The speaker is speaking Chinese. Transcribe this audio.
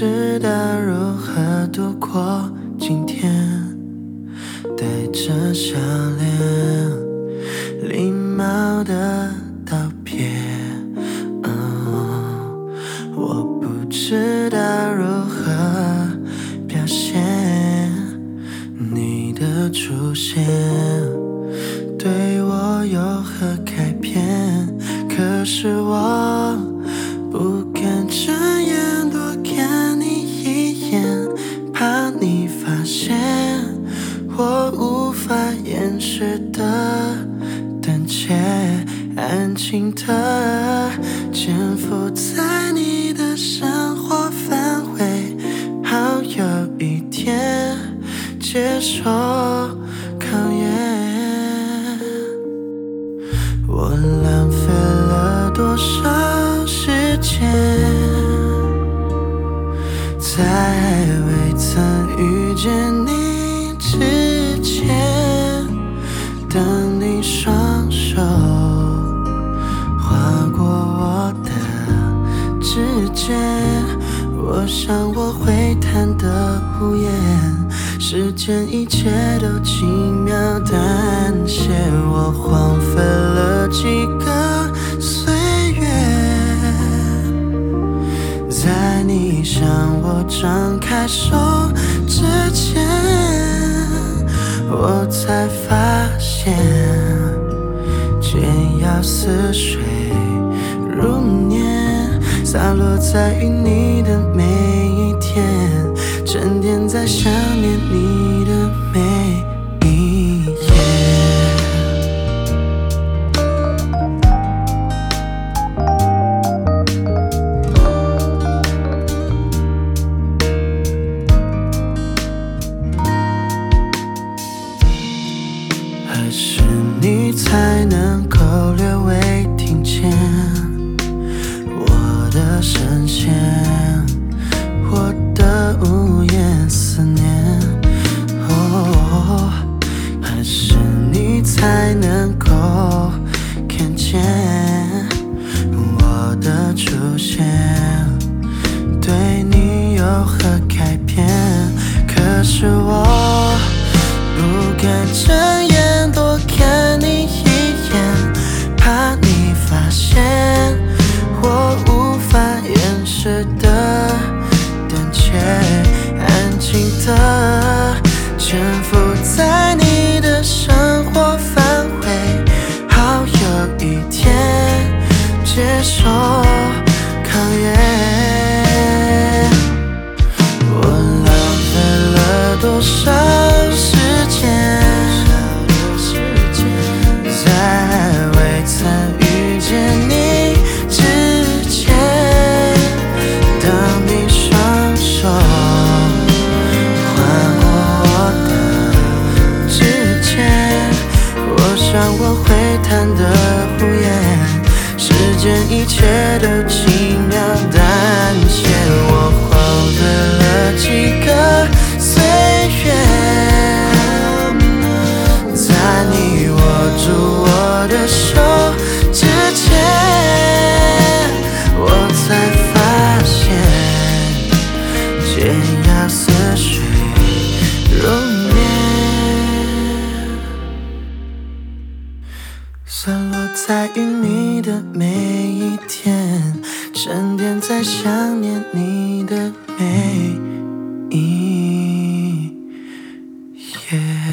知道如何度过今天，带着笑脸，礼貌的道别。我不知道如何表现你的出现，对我有何改变？可是我掩饰的胆怯，安静的潜伏在你的生活范围，好有一天接受考验。我浪费了多少时间，在未曾遇见你之前，等你双手划过我的指尖，我想我会弹得无言，世间一切都轻描淡写，我荒废了几个岁月，在你向我张开手之前，我才发现，简要似水如年，洒落在与你的每一天，沉淀在想念你是你才能够略微潜伏在你的生活范围，好有一天接受考验。像我会弹得无言，时间一切都轻描淡写，我荒废了几个岁月，在你握住我的手你的每一天，沉淀在想念你的每一夜。